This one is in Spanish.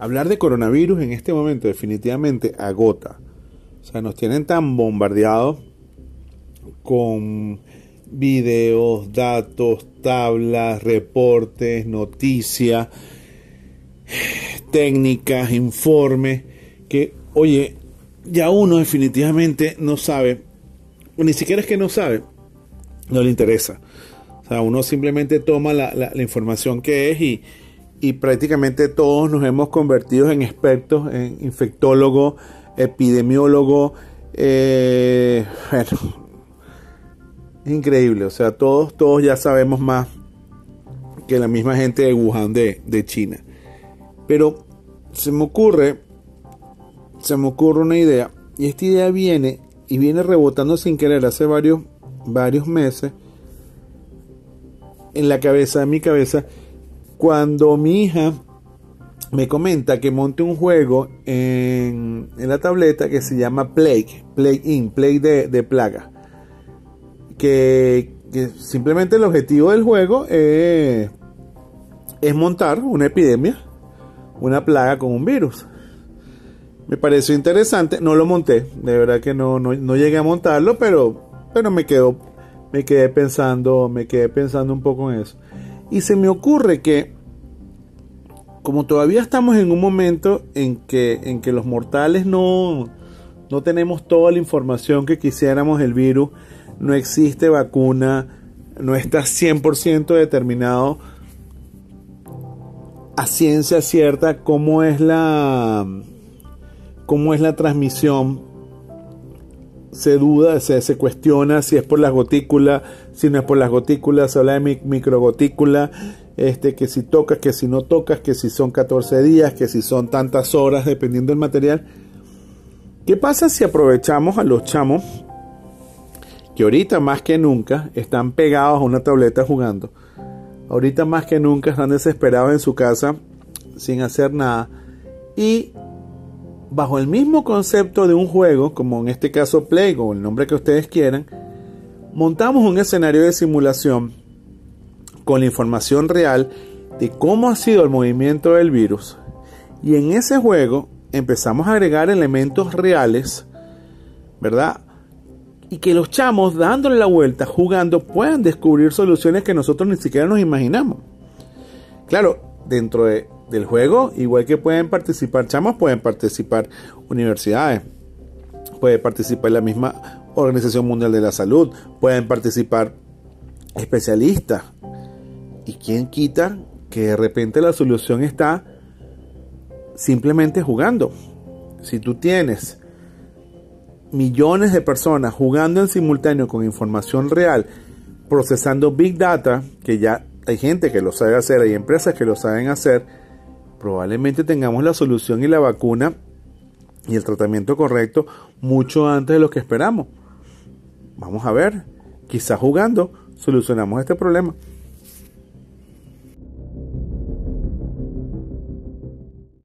hablar de coronavirus en este momento definitivamente agota. O sea, nos tienen tan bombardeados con videos, datos, tablas, reportes, noticias, técnicas, informes, que, oye, ya uno definitivamente no sabe, ni siquiera es que no sabe, no le interesa. O sea, uno simplemente toma la, la, información que es y, y, prácticamente todos nos hemos convertido en expertos, en infectólogos, epidemiólogos, eh, bueno, increíble, o sea, todos, todos ya sabemos más que la misma gente de Wuhan de, de China. Pero se me ocurre, se me ocurre una idea, y esta idea viene y viene rebotando sin querer hace varios, varios meses en la cabeza, en mi cabeza, cuando mi hija me comenta que monte un juego en, la tableta que se llama Plague, Plague In, Plague de, plaga que, simplemente el objetivo del juego es, montar una epidemia, una plaga con un virus. Me pareció interesante, no lo monté, de verdad que no, no, llegué a montarlo, pero, pero me quedo, me quedé pensando, me quedé pensando un poco en eso. Y se me ocurre que como todavía estamos en un momento en que, en que los mortales no, no tenemos toda la información que quisiéramos del virus, no existe vacuna, no está 100% determinado a ciencia cierta cómo es la cómo es la transmisión se duda, se, cuestiona si es por las gotículas, si no es por las gotículas, se habla de microgotícula, este, que si tocas, que si no tocas, que si son 14 días, que si son tantas horas, dependiendo del material. ¿Qué pasa si aprovechamos a los chamos que ahorita más que nunca están pegados a una tableta jugando. Ahorita más que nunca están desesperados en su casa sin hacer nada. Y bajo el mismo concepto de un juego, como en este caso Play o el nombre que ustedes quieran, montamos un escenario de simulación con la información real de cómo ha sido el movimiento del virus. Y en ese juego empezamos a agregar elementos reales, ¿verdad? y que los chamos dándole la vuelta, jugando, puedan descubrir soluciones que nosotros ni siquiera nos imaginamos. Claro, dentro del juego, igual que pueden participar chamos, pueden participar universidades, puede participar la misma Organización Mundial de la Salud, pueden participar especialistas. ¿Y quién quita que de repente la solución está simplemente jugando? Si tú tienes millones de personas jugando en simultáneo con información real, procesando Big Data, que ya hay gente que lo sabe hacer, hay empresas que lo saben hacer, probablemente tengamos la solución y la vacuna y el tratamiento correcto mucho antes de lo que esperamos. Vamos a ver, quizás jugando solucionamos este problema.